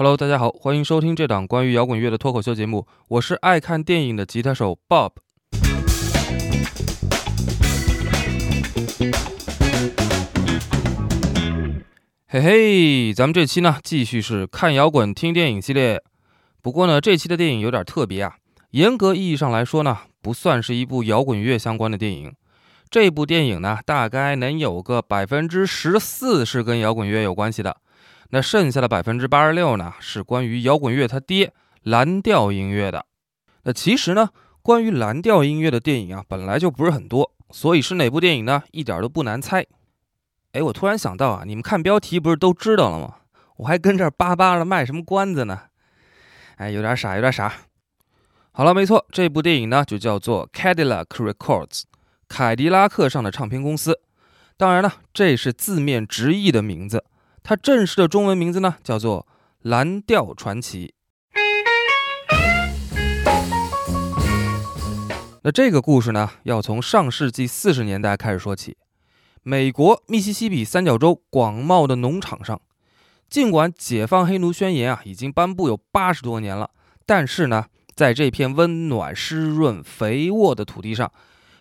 Hello，大家好，欢迎收听这档关于摇滚乐的脱口秀节目。我是爱看电影的吉他手 Bob。嘿嘿，咱们这期呢继续是看摇滚听电影系列。不过呢，这期的电影有点特别啊。严格意义上来说呢，不算是一部摇滚乐相关的电影。这部电影呢，大概能有个百分之十四是跟摇滚乐有关系的。那剩下的百分之八十六呢，是关于摇滚乐他爹蓝调音乐的。那其实呢，关于蓝调音乐的电影啊，本来就不是很多，所以是哪部电影呢，一点都不难猜。哎，我突然想到啊，你们看标题不是都知道了吗？我还跟这儿巴巴的卖什么关子呢？哎，有点傻，有点傻。好了，没错，这部电影呢就叫做 Cadillac Records，凯迪拉克上的唱片公司。当然了，这是字面直译的名字。它正式的中文名字呢，叫做《蓝调传奇》。那这个故事呢，要从上世纪四十年代开始说起。美国密西西比三角洲广袤的农场上，尽管解放黑奴宣言啊已经颁布有八十多年了，但是呢，在这片温暖、湿润、肥沃的土地上，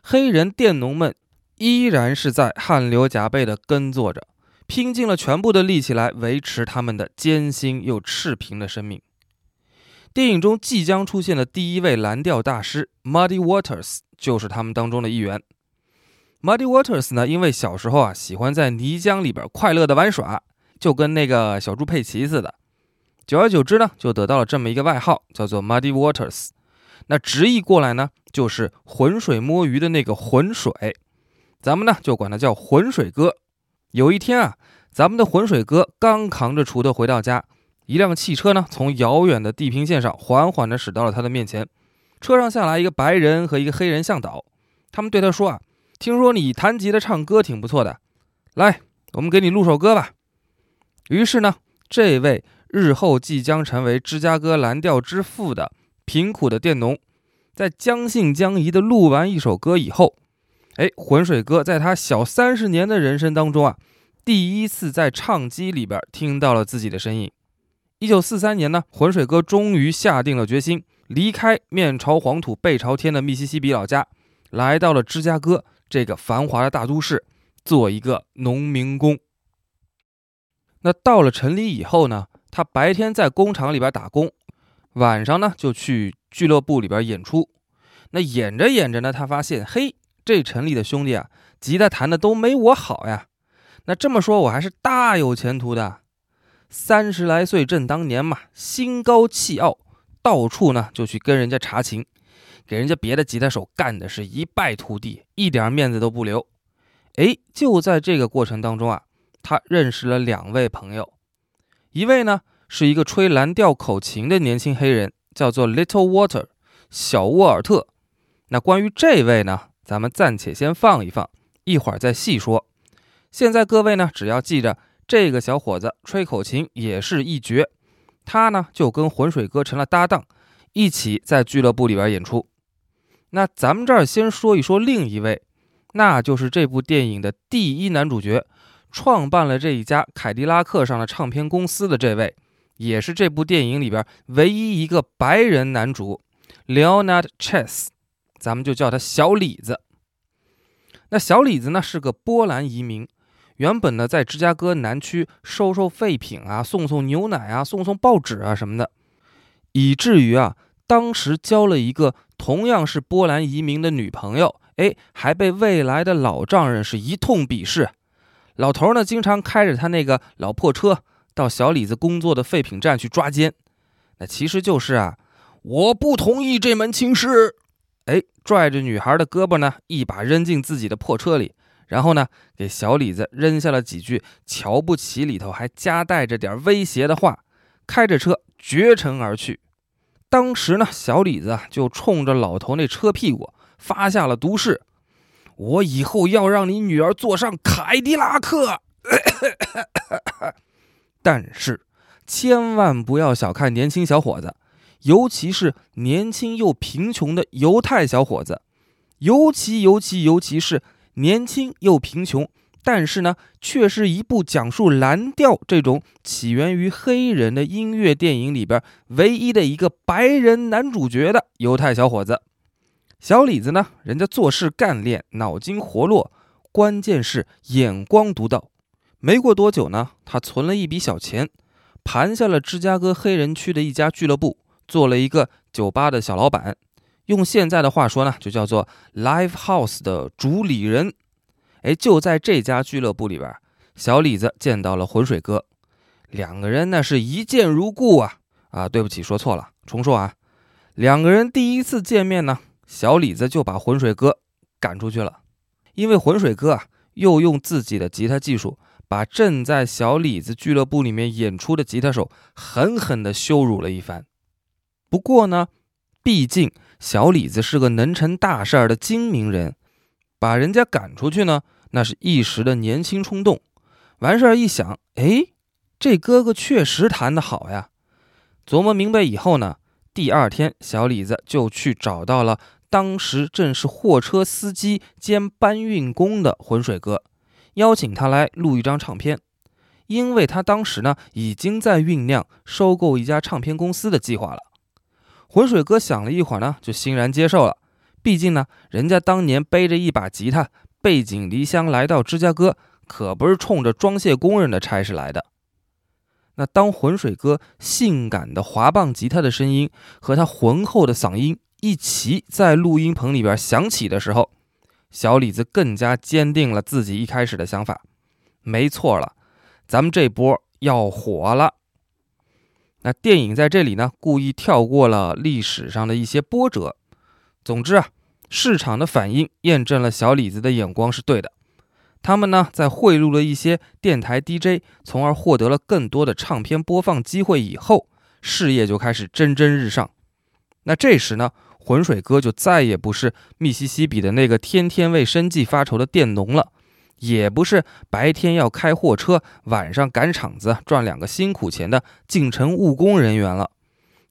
黑人佃农们依然是在汗流浃背地耕作着。拼尽了全部的力气来维持他们的艰辛又赤贫的生命。电影中即将出现的第一位蓝调大师 Muddy Waters 就是他们当中的一员。Muddy Waters 呢，因为小时候啊喜欢在泥浆里边快乐的玩耍，就跟那个小猪佩奇似的，久而久之呢，就得到了这么一个外号，叫做 Muddy Waters。那直译过来呢，就是浑水摸鱼的那个浑水，咱们呢就管他叫浑水哥。有一天啊，咱们的浑水哥刚扛着锄头回到家，一辆汽车呢从遥远的地平线上缓缓地驶到了他的面前。车上下来一个白人和一个黑人向导，他们对他说：“啊，听说你弹吉他唱歌挺不错的，来，我们给你录首歌吧。”于是呢，这位日后即将成为芝加哥蓝调之父的贫苦的佃农，在将信将疑地录完一首歌以后。哎，浑水哥在他小三十年的人生当中啊，第一次在唱机里边听到了自己的声音。一九四三年呢，浑水哥终于下定了决心，离开面朝黄土背朝天的密西西比老家，来到了芝加哥这个繁华的大都市，做一个农民工。那到了城里以后呢，他白天在工厂里边打工，晚上呢就去俱乐部里边演出。那演着演着呢，他发现，嘿。这城里的兄弟啊，吉他弹的都没我好呀。那这么说，我还是大有前途的。三十来岁正当年嘛，心高气傲，到处呢就去跟人家查情，给人家别的吉他手干的是一败涂地，一点面子都不留。哎，就在这个过程当中啊，他认识了两位朋友，一位呢是一个吹蓝调口琴的年轻黑人，叫做 Little Water 小沃尔特。那关于这位呢？咱们暂且先放一放，一会儿再细说。现在各位呢，只要记着这个小伙子吹口琴也是一绝，他呢就跟浑水哥成了搭档，一起在俱乐部里边演出。那咱们这儿先说一说另一位，那就是这部电影的第一男主角，创办了这一家凯迪拉克上的唱片公司的这位，也是这部电影里边唯一一个白人男主，Leonard Chess。咱们就叫他小李子。那小李子呢是个波兰移民，原本呢在芝加哥南区收收废品啊，送送牛奶啊，送送报纸啊什么的，以至于啊当时交了一个同样是波兰移民的女朋友，哎，还被未来的老丈人是一通鄙视。老头呢经常开着他那个老破车到小李子工作的废品站去抓奸，那其实就是啊，我不同意这门亲事。拽着女孩的胳膊呢，一把扔进自己的破车里，然后呢，给小李子扔下了几句瞧不起里头还夹带着点威胁的话，开着车绝尘而去。当时呢，小李子就冲着老头那车屁股发下了毒誓：“我以后要让你女儿坐上凯迪拉克。”但是，千万不要小看年轻小伙子。尤其是年轻又贫穷的犹太小伙子，尤其尤其尤其是年轻又贫穷、但是呢，却是一部讲述蓝调这种起源于黑人的音乐电影里边唯一的一个白人男主角的犹太小伙子。小李子呢，人家做事干练，脑筋活络，关键是眼光独到。没过多久呢，他存了一笔小钱，盘下了芝加哥黑人区的一家俱乐部，做了一个酒吧的小老板。用现在的话说呢，就叫做 Live House 的主理人。哎，就在这家俱乐部里边，小李子见到了浑水哥，两个人那是一见如故啊！啊，对不起，说错了，重说啊。两个人第一次见面呢，小李子就把浑水哥赶出去了，因为浑水哥啊，又用自己的吉他技术，把正在小李子俱乐部里面演出的吉他手狠狠地羞辱了一番。不过呢，毕竟小李子是个能成大事儿的精明人。把人家赶出去呢，那是一时的年轻冲动。完事儿一想，哎，这哥哥确实弹得好呀。琢磨明白以后呢，第二天小李子就去找到了当时正是货车司机兼搬运工的浑水哥，邀请他来录一张唱片。因为他当时呢已经在酝酿收购一家唱片公司的计划了。浑水哥想了一会儿呢，就欣然接受了。毕竟呢，人家当年背着一把吉他，背井离乡来到芝加哥，可不是冲着装卸工人的差事来的。那当浑水哥性感的滑棒吉他的声音和他浑厚的嗓音一起在录音棚里边响起的时候，小李子更加坚定了自己一开始的想法。没错了，咱们这波要火了。那电影在这里呢，故意跳过了历史上的一些波折。总之啊。市场的反应验证了小李子的眼光是对的。他们呢，在贿赂了一些电台 DJ，从而获得了更多的唱片播放机会以后，事业就开始蒸蒸日上。那这时呢，浑水哥就再也不是密西西比的那个天天为生计发愁的佃农了，也不是白天要开货车，晚上赶场子赚两个辛苦钱的进城务工人员了。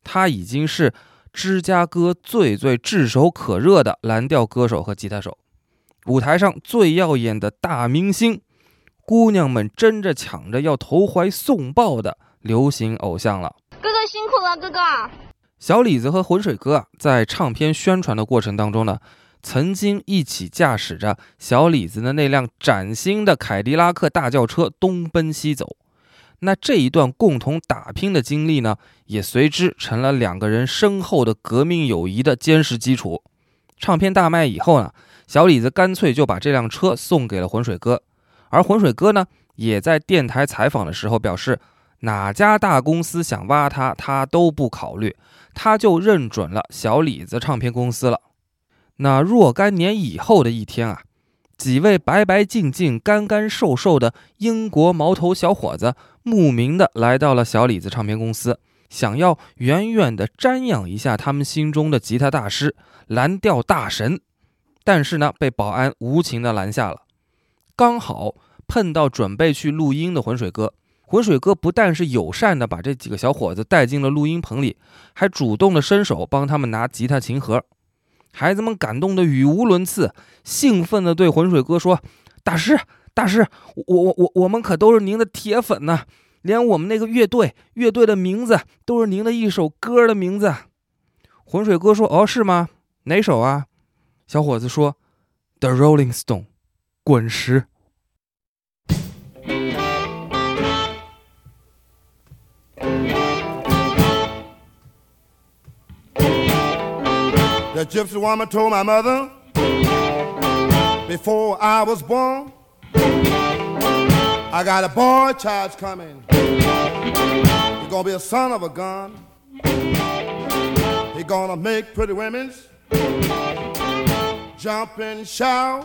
他已经是。芝加哥最最炙手可热的蓝调歌手和吉他手，舞台上最耀眼的大明星，姑娘们争着抢着要投怀送抱的流行偶像了。哥哥辛苦了，哥哥。小李子和浑水哥啊，在唱片宣传的过程当中呢，曾经一起驾驶着小李子的那辆崭新的凯迪拉克大轿车东奔西走。那这一段共同打拼的经历呢，也随之成了两个人深厚的革命友谊的坚实基础。唱片大卖以后呢，小李子干脆就把这辆车送给了浑水哥，而浑水哥呢，也在电台采访的时候表示，哪家大公司想挖他，他都不考虑，他就认准了小李子唱片公司了。那若干年以后的一天啊。几位白白净净、干干瘦瘦的英国毛头小伙子，慕名的来到了小李子唱片公司，想要远远的瞻仰一下他们心中的吉他大师、蓝调大神，但是呢，被保安无情的拦下了。刚好碰到准备去录音的浑水哥，浑水哥不但是友善的把这几个小伙子带进了录音棚里，还主动的伸手帮他们拿吉他琴盒。孩子们感动的语无伦次，兴奋地对浑水哥说：“大师，大师，我我我我们可都是您的铁粉呢，连我们那个乐队乐队的名字都是您的一首歌的名字。”浑水哥说：“哦，是吗？哪首啊？”小伙子说：“The Rolling Stone，滚石。” The gypsy woman told my mother before I was born, I got a boy child coming. He's gonna be a son of a gun. He's gonna make pretty women jump and shout.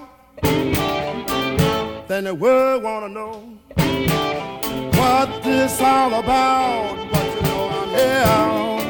Then the world wanna know what this all about. What you know I'm here.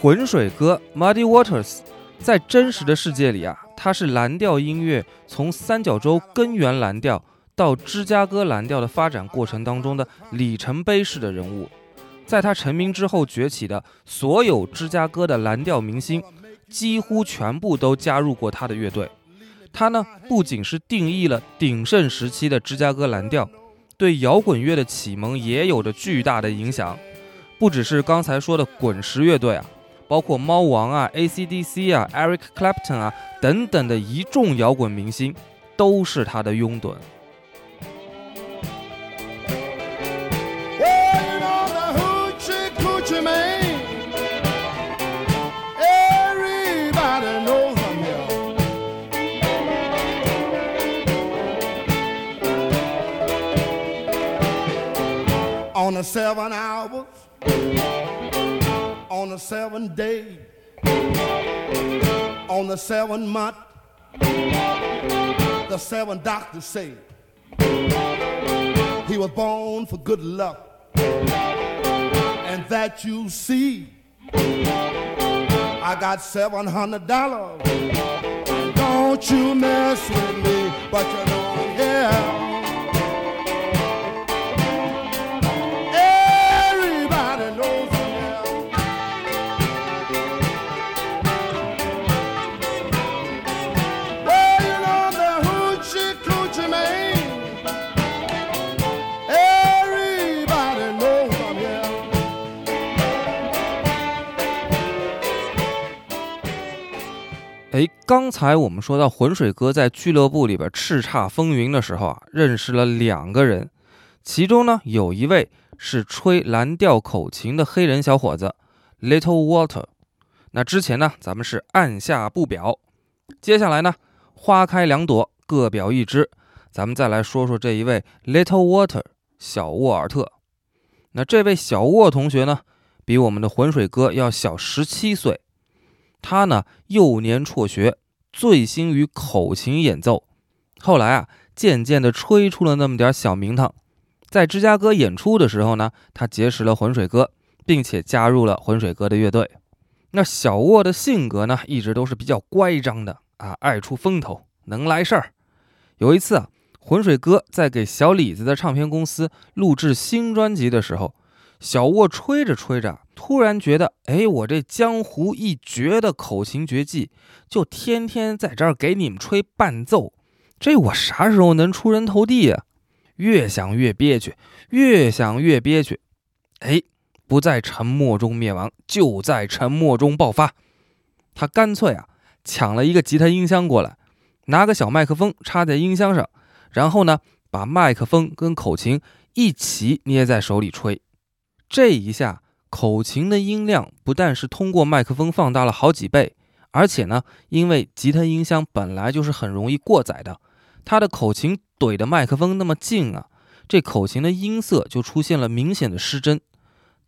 浑水哥 Muddy Waters 在真实的世界里啊，他是蓝调音乐从三角洲根源蓝调到芝加哥蓝调的发展过程当中的里程碑式的人物。在他成名之后崛起的所有芝加哥的蓝调明星，几乎全部都加入过他的乐队。他呢，不仅是定义了鼎盛时期的芝加哥蓝调，对摇滚乐的启蒙也有着巨大的影响。不只是刚才说的滚石乐队啊，包括猫王啊、AC/DC 啊、Eric Clapton 啊等等的一众摇滚明星，都是他的拥趸。On the seventh day, on the seventh month, the seven doctors say he was born for good luck, and that you see. I got seven hundred dollars. Don't you mess with me, but you know, yeah. 刚才我们说到浑水哥在俱乐部里边叱咤风云的时候啊，认识了两个人，其中呢有一位是吹蓝调口琴的黑人小伙子 Little Water。那之前呢，咱们是按下不表，接下来呢，花开两朵，各表一枝，咱们再来说说这一位 Little Water 小沃尔特。那这位小沃同学呢，比我们的浑水哥要小十七岁。他呢，幼年辍学，醉心于口琴演奏，后来啊，渐渐的吹出了那么点小名堂。在芝加哥演出的时候呢，他结识了浑水哥，并且加入了浑水哥的乐队。那小沃的性格呢，一直都是比较乖张的啊，爱出风头，能来事儿。有一次啊，浑水哥在给小李子的唱片公司录制新专辑的时候。小沃吹着吹着，突然觉得，哎，我这江湖一绝的口琴绝技，就天天在这儿给你们吹伴奏，这我啥时候能出人头地呀？越想越憋屈，越想越憋屈，哎，不在沉默中灭亡，就在沉默中爆发。他干脆啊，抢了一个吉他音箱过来，拿个小麦克风插在音箱上，然后呢，把麦克风跟口琴一起捏在手里吹。这一下，口琴的音量不但是通过麦克风放大了好几倍，而且呢，因为吉他音箱本来就是很容易过载的，它的口琴怼的麦克风那么近啊，这口琴的音色就出现了明显的失真。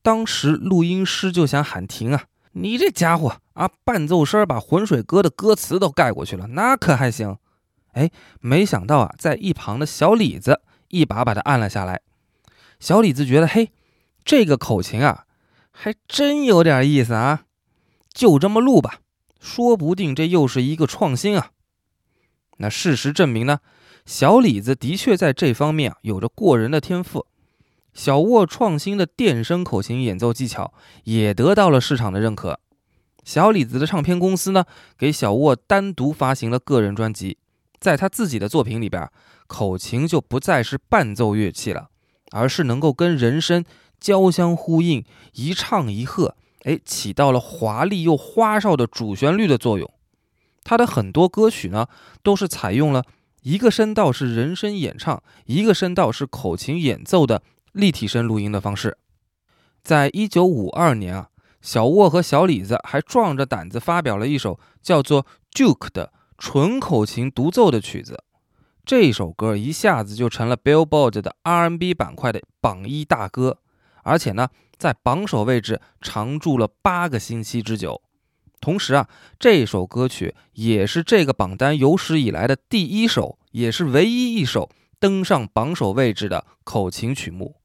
当时录音师就想喊停啊，你这家伙啊，伴奏声把浑水歌的歌词都盖过去了，那可还行？哎，没想到啊，在一旁的小李子一把把他按了下来。小李子觉得，嘿。这个口琴啊，还真有点意思啊！就这么录吧，说不定这又是一个创新啊。那事实证明呢，小李子的确在这方面啊有着过人的天赋。小沃创新的电声口琴演奏技巧也得到了市场的认可。小李子的唱片公司呢，给小沃单独发行了个人专辑。在他自己的作品里边，口琴就不再是伴奏乐器了，而是能够跟人声。交相呼应，一唱一和，哎，起到了华丽又花哨的主旋律的作用。他的很多歌曲呢，都是采用了一个声道是人声演唱，一个声道是口琴演奏的立体声录音的方式。在一九五二年啊，小沃和小李子还壮着胆子发表了一首叫做《Duke》的纯口琴独奏的曲子。这首歌一下子就成了 Billboard 的 R&B 板块的榜一大歌。而且呢，在榜首位置长驻了八个星期之久。同时啊，这首歌曲也是这个榜单有史以来的第一首，也是唯一一首登上榜首位置的口琴曲目。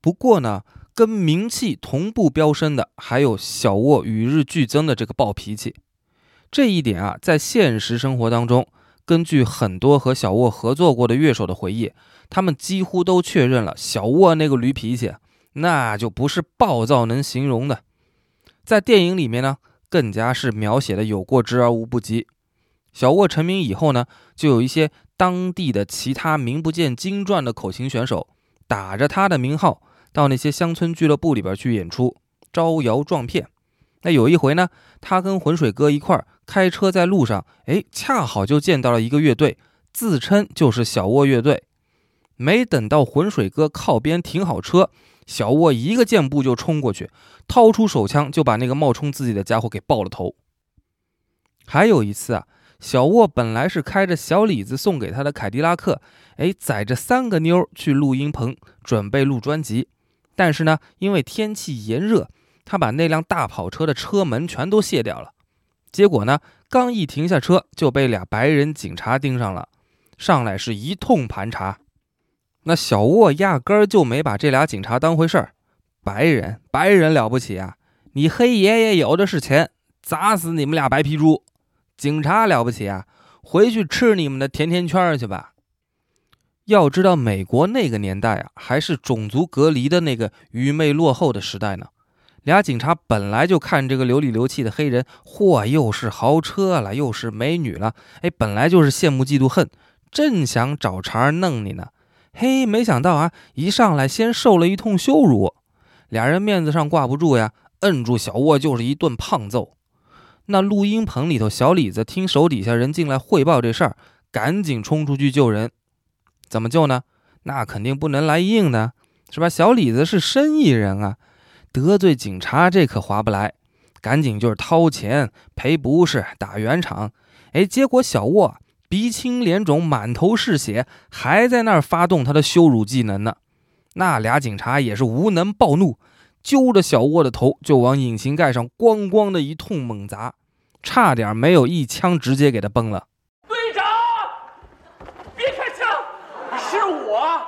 不过呢，跟名气同步飙升的，还有小沃与日俱增的这个暴脾气。这一点啊，在现实生活当中，根据很多和小沃合作过的乐手的回忆，他们几乎都确认了小沃那个驴脾气，那就不是暴躁能形容的。在电影里面呢，更加是描写的有过之而无不及。小沃成名以后呢，就有一些当地的其他名不见经传的口琴选手，打着他的名号。到那些乡村俱乐部里边去演出，招摇撞骗。那有一回呢，他跟浑水哥一块儿开车在路上，哎，恰好就见到了一个乐队，自称就是小沃乐队。没等到浑水哥靠边停好车，小沃一个箭步就冲过去，掏出手枪就把那个冒充自己的家伙给爆了头。还有一次啊，小沃本来是开着小李子送给他的凯迪拉克，哎，载着三个妞去录音棚准备录专辑。但是呢，因为天气炎热，他把那辆大跑车的车门全都卸掉了。结果呢，刚一停下车，就被俩白人警察盯上了，上来是一通盘查。那小沃压根儿就没把这俩警察当回事儿。白人，白人了不起啊！你黑爷爷有的是钱，砸死你们俩白皮猪。警察了不起啊！回去吃你们的甜甜圈去吧。要知道，美国那个年代啊，还是种族隔离的那个愚昧落后的时代呢。俩警察本来就看这个流里流气的黑人，嚯，又是豪车了，又是美女了，哎，本来就是羡慕嫉妒恨，正想找茬弄你呢。嘿，没想到啊，一上来先受了一通羞辱，俩人面子上挂不住呀，摁住小沃就是一顿胖揍。那录音棚里头，小李子听手底下人进来汇报这事儿，赶紧冲出去救人。怎么救呢？那肯定不能来硬的，是吧？小李子是生意人啊，得罪警察这可划不来，赶紧就是掏钱赔不是，打圆场。哎，结果小沃鼻青脸肿，满头是血，还在那儿发动他的羞辱技能呢。那俩警察也是无能暴怒，揪着小沃的头就往引擎盖上咣咣的一通猛砸，差点没有一枪直接给他崩了。队长，别开枪，是我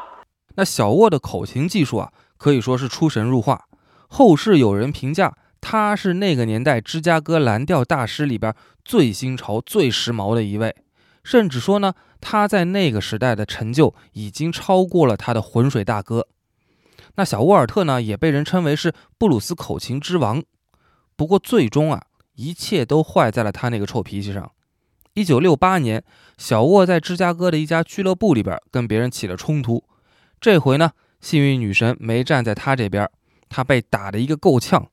那小沃的口琴技术啊，可以说是出神入化。后世有人评价他是那个年代芝加哥蓝调大师里边最新潮、最时髦的一位，甚至说呢，他在那个时代的成就已经超过了他的浑水大哥。那小沃尔特呢，也被人称为是布鲁斯口琴之王。不过最终啊，一切都坏在了他那个臭脾气上。一九六八年，小沃在芝加哥的一家俱乐部里边跟别人起了冲突。这回呢，幸运女神没站在他这边，他被打得一个够呛，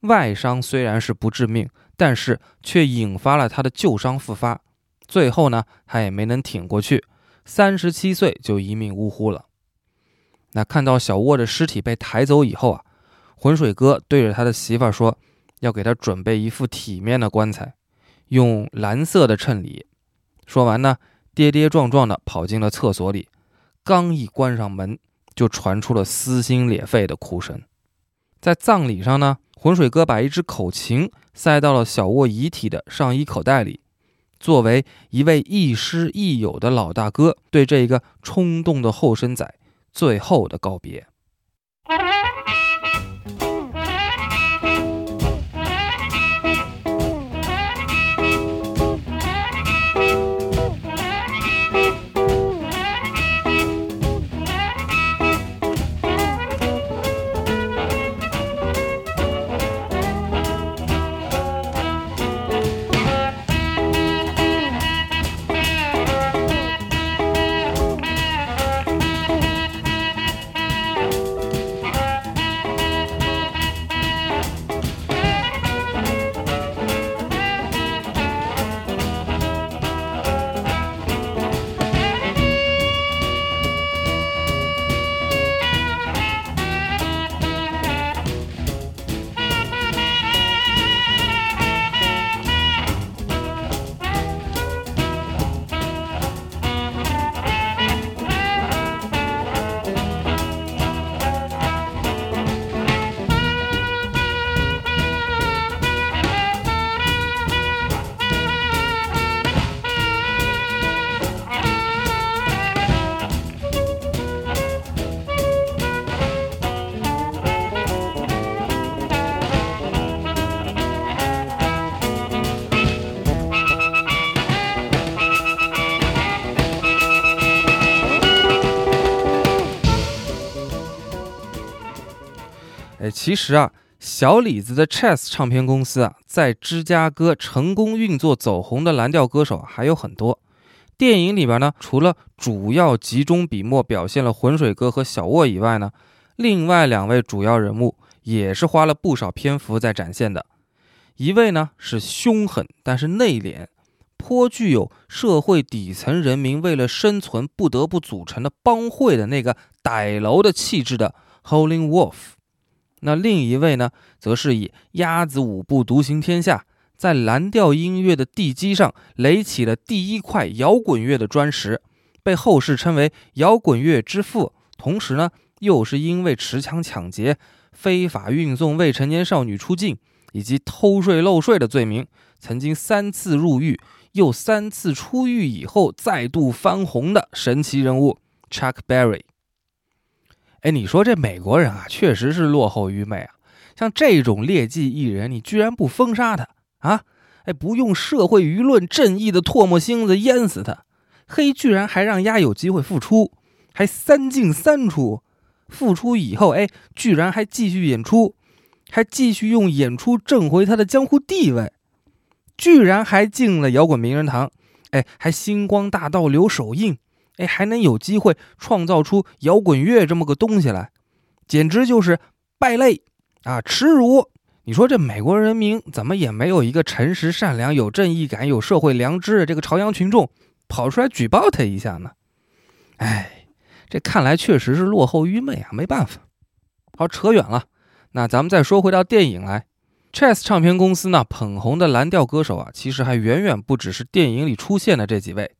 外伤虽然是不致命，但是却引发了他的旧伤复发，最后呢，他也没能挺过去，三十七岁就一命呜呼了。那看到小沃的尸体被抬走以后啊，浑水哥对着他的媳妇儿说，要给他准备一副体面的棺材，用蓝色的衬里。说完呢，跌跌撞撞地跑进了厕所里。刚一关上门，就传出了撕心裂肺的哭声。在葬礼上呢，浑水哥把一只口琴塞到了小沃遗体的上衣口袋里，作为一位亦师亦友的老大哥对这个冲动的后生仔最后的告别。其实啊，小李子的 Chess 唱片公司啊，在芝加哥成功运作走红的蓝调歌手还有很多。电影里边呢，除了主要集中笔墨表现了浑水哥和小沃以外呢，另外两位主要人物也是花了不少篇幅在展现的。一位呢是凶狠但是内敛，颇具有社会底层人民为了生存不得不组成的帮会的那个歹楼的气质的 Holling Wolf。那另一位呢，则是以鸭子舞步独行天下，在蓝调音乐的地基上垒起了第一块摇滚乐的砖石，被后世称为摇滚乐之父。同时呢，又是因为持枪抢劫、非法运送未成年少女出境。以及偷税漏税的罪名，曾经三次入狱，又三次出狱以后再度翻红的神奇人物 Chuck Berry。哎，你说这美国人啊，确实是落后愚昧啊！像这种劣迹艺人，你居然不封杀他啊？哎，不用社会舆论正义的唾沫星子淹死他，嘿，居然还让丫有机会复出，还三进三出，复出以后，哎，居然还继续演出。还继续用演出挣回他的江湖地位，居然还进了摇滚名人堂，哎，还星光大道留手印，哎，还能有机会创造出摇滚乐这么个东西来，简直就是败类啊，耻辱！你说这美国人民怎么也没有一个诚实、善良、有正义感、有社会良知的这个朝阳群众跑出来举报他一下呢？哎，这看来确实是落后愚昧啊，没办法。好，扯远了。那咱们再说回到电影来，Chess 唱片公司呢捧红的蓝调歌手啊，其实还远远不只是电影里出现的这几位。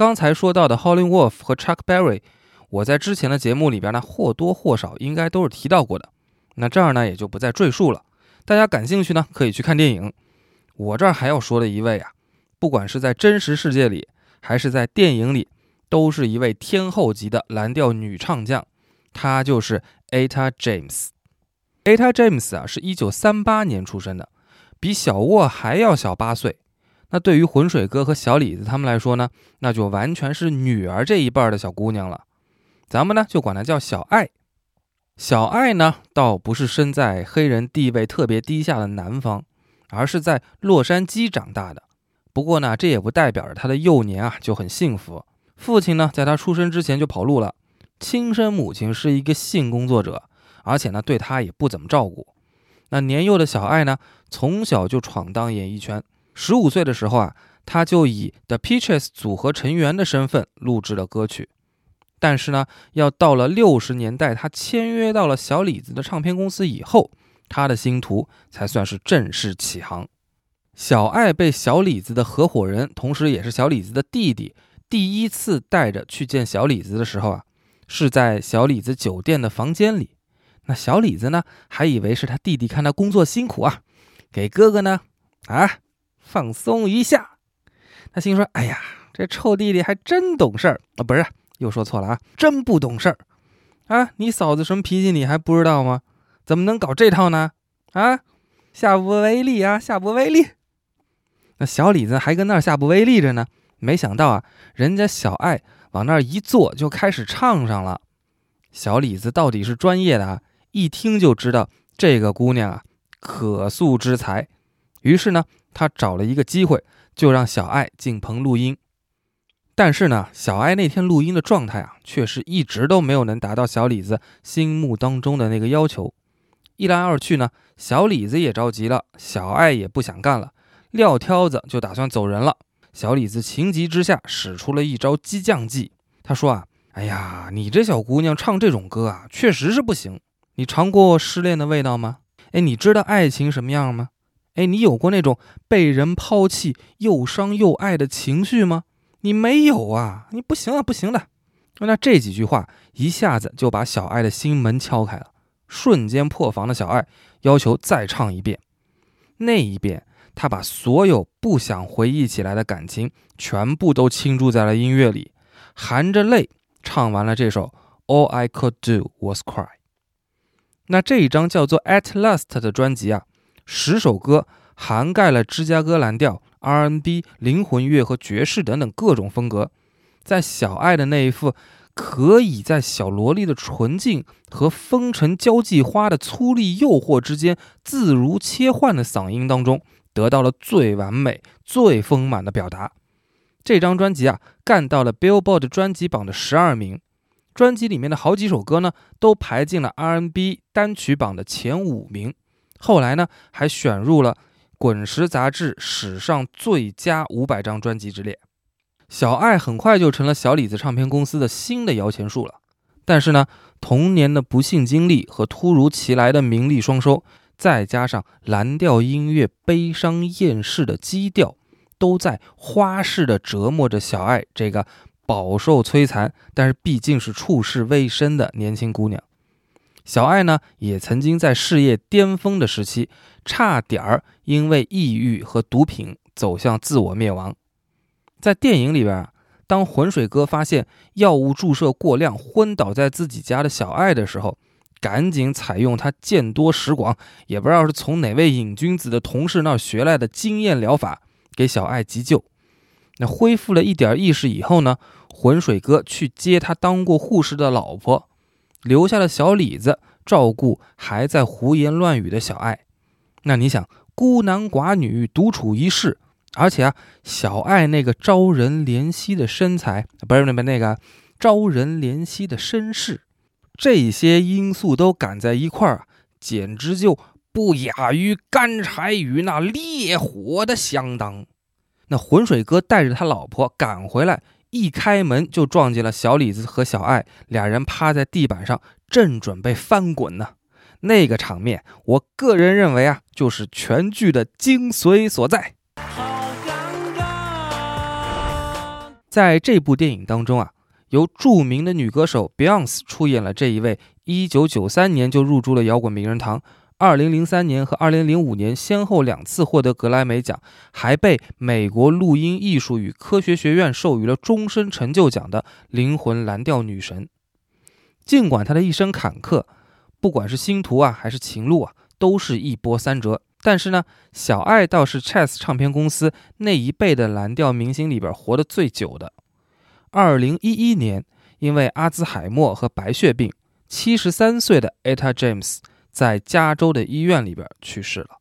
刚才说到的 Howlin' Wolf 和 Chuck Berry，我在之前的节目里边呢或多或少应该都是提到过的。那这儿呢也就不再赘述了。大家感兴趣呢可以去看电影。我这儿还要说的一位啊，不管是在真实世界里还是在电影里，都是一位天后级的蓝调女唱将，她就是 Etta James。Etta James 啊，是一九三八年出生的，比小沃还要小八岁。那对于浑水哥和小李子他们来说呢，那就完全是女儿这一辈的小姑娘了。咱们呢就管她叫小爱。小爱呢，倒不是生在黑人地位特别低下的南方，而是在洛杉矶长大的。不过呢，这也不代表着她的幼年啊就很幸福。父亲呢，在她出生之前就跑路了，亲生母亲是一个性工作者。而且呢，对他也不怎么照顾。那年幼的小爱呢，从小就闯荡演艺圈。十五岁的时候啊，他就以 The Peaches 组合成员的身份录制了歌曲。但是呢，要到了六十年代，他签约到了小李子的唱片公司以后，他的星途才算是正式起航。小爱被小李子的合伙人，同时也是小李子的弟弟，第一次带着去见小李子的时候啊，是在小李子酒店的房间里。那小李子呢，还以为是他弟弟看他工作辛苦啊，给哥哥呢啊放松一下。他心说：“哎呀，这臭弟弟还真懂事儿啊！不是，又说错了啊，真不懂事儿啊！你嫂子什么脾气你还不知道吗？怎么能搞这套呢？啊，下不为例啊，下不为例。那小李子还跟那儿下不为例着呢，没想到啊，人家小爱往那儿一坐，就开始唱上了。小李子到底是专业的啊。”一听就知道这个姑娘啊，可塑之才。于是呢，他找了一个机会，就让小爱进棚录音。但是呢，小爱那天录音的状态啊，确实一直都没有能达到小李子心目当中的那个要求。一来二去呢，小李子也着急了，小爱也不想干了，撂挑子就打算走人了。小李子情急之下，使出了一招激将计。他说啊：“哎呀，你这小姑娘唱这种歌啊，确实是不行。”你尝过失恋的味道吗？哎，你知道爱情什么样吗？哎，你有过那种被人抛弃又伤又爱的情绪吗？你没有啊！你不行啊，不行的。那这几句话一下子就把小爱的心门敲开了，瞬间破防的小爱要求再唱一遍。那一遍，他把所有不想回忆起来的感情全部都倾注在了音乐里，含着泪唱完了这首《All I Could Do Was Cry》。那这一张叫做《At Last》的专辑啊，十首歌涵盖了芝加哥蓝调、R&B、灵魂乐和爵士等等各种风格。在小爱的那一副可以在小萝莉的纯净和风尘交际花的粗粝诱惑之间自如切换的嗓音当中，得到了最完美、最丰满的表达。这张专辑啊，干到了 Billboard 专辑榜的十二名。专辑里面的好几首歌呢，都排进了 R&B 单曲榜的前五名。后来呢，还选入了《滚石》杂志史上最佳五百张专辑之列。小爱很快就成了小李子唱片公司的新的摇钱树了。但是呢，童年的不幸经历和突如其来的名利双收，再加上蓝调音乐悲伤厌世的基调，都在花式的折磨着小爱这个。饱受摧残，但是毕竟是处世未深的年轻姑娘。小爱呢，也曾经在事业巅峰的时期，差点儿因为抑郁和毒品走向自我灭亡。在电影里边啊，当浑水哥发现药物注射过量昏倒在自己家的小爱的时候，赶紧采用他见多识广，也不知道是从哪位瘾君子的同事那儿学来的经验疗法，给小爱急救。那恢复了一点意识以后呢？浑水哥去接他当过护士的老婆，留下了小李子照顾还在胡言乱语的小爱。那你想，孤男寡女独处一室，而且啊，小爱那个招人怜惜的身材，不是那边那个招人怜惜的身世，这些因素都赶在一块儿啊，简直就不亚于干柴与那烈火的相当。那浑水哥带着他老婆赶回来。一开门就撞见了小李子和小爱，俩人趴在地板上，正准备翻滚呢。那个场面，我个人认为啊，就是全剧的精髓所在。在这部电影当中啊，由著名的女歌手 Beyonce 出演了这一位1993年就入住了摇滚名人堂。二零零三年和二零零五年先后两次获得格莱美奖，还被美国录音艺术与科学学院授予了终身成就奖的灵魂蓝调女神。尽管她的一生坎坷，不管是星途啊还是情路啊，都是一波三折。但是呢，小爱倒是 Chess 唱片公司那一辈的蓝调明星里边活得最久的。二零一一年，因为阿兹海默和白血病，七十三岁的 Etta James。在加州的医院里边去世了。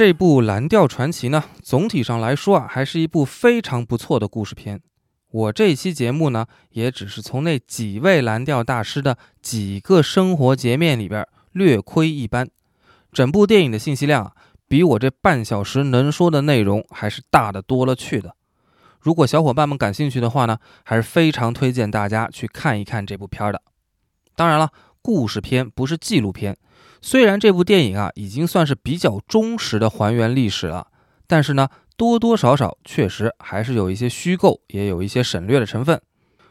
这部《蓝调传奇》呢，总体上来说啊，还是一部非常不错的故事片。我这期节目呢，也只是从那几位蓝调大师的几个生活截面里边略窥一斑。整部电影的信息量啊，比我这半小时能说的内容还是大的多了去的。如果小伙伴们感兴趣的话呢，还是非常推荐大家去看一看这部片的。当然了，故事片，不是纪录片。虽然这部电影啊已经算是比较忠实的还原历史了，但是呢，多多少少确实还是有一些虚构，也有一些省略的成分。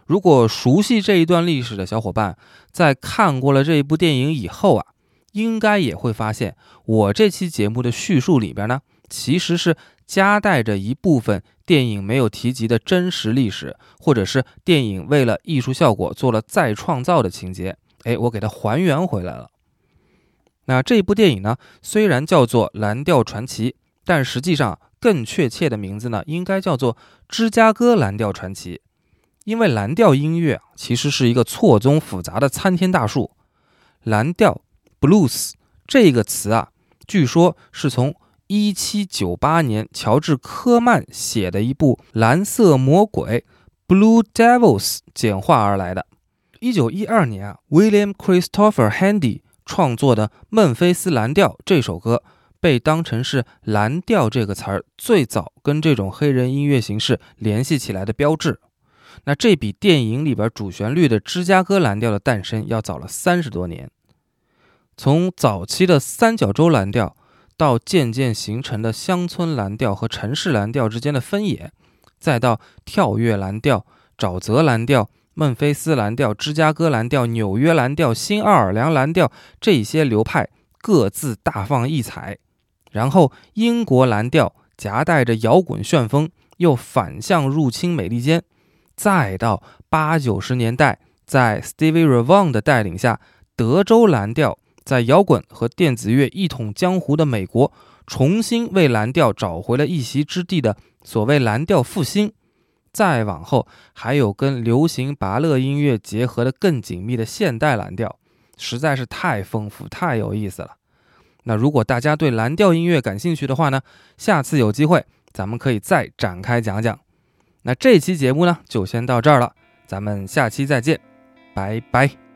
如果熟悉这一段历史的小伙伴，在看过了这一部电影以后啊，应该也会发现，我这期节目的叙述里边呢，其实是夹带着一部分电影没有提及的真实历史，或者是电影为了艺术效果做了再创造的情节。哎，我给它还原回来了。那这部电影呢，虽然叫做《蓝调传奇》，但实际上更确切的名字呢，应该叫做《芝加哥蓝调传奇》。因为蓝调音乐其实是一个错综复杂的参天大树。蓝调 （blues） 这个词啊，据说是从1798年乔治·科曼写的一部《蓝色魔鬼》（Blue Devils） 简化而来的。1912年啊，William Christopher Handy 创作的《孟菲斯蓝调》这首歌，被当成是“蓝调”这个词儿最早跟这种黑人音乐形式联系起来的标志。那这比电影里边主旋律的芝加哥蓝调的诞生要早了三十多年。从早期的三角洲蓝调，到渐渐形成的乡村蓝调和城市蓝调之间的分野，再到跳跃蓝调、沼泽蓝调、孟菲斯蓝调、芝加哥蓝调、纽约蓝调、新奥尔良蓝调这些流派各自大放异彩，然后英国蓝调夹带着摇滚旋风，又反向入侵美利坚。再到八九十年代，在 Stevie Ray Vaughan 的带领下，德州蓝调在摇滚和电子乐一统江湖的美国，重新为蓝调找回了一席之地的所谓蓝调复兴。再往后，还有跟流行拔乐音乐结合的更紧密的现代蓝调，实在是太丰富、太有意思了。那如果大家对蓝调音乐感兴趣的话呢，下次有机会咱们可以再展开讲讲。那这期节目呢，就先到这儿了，咱们下期再见，拜拜。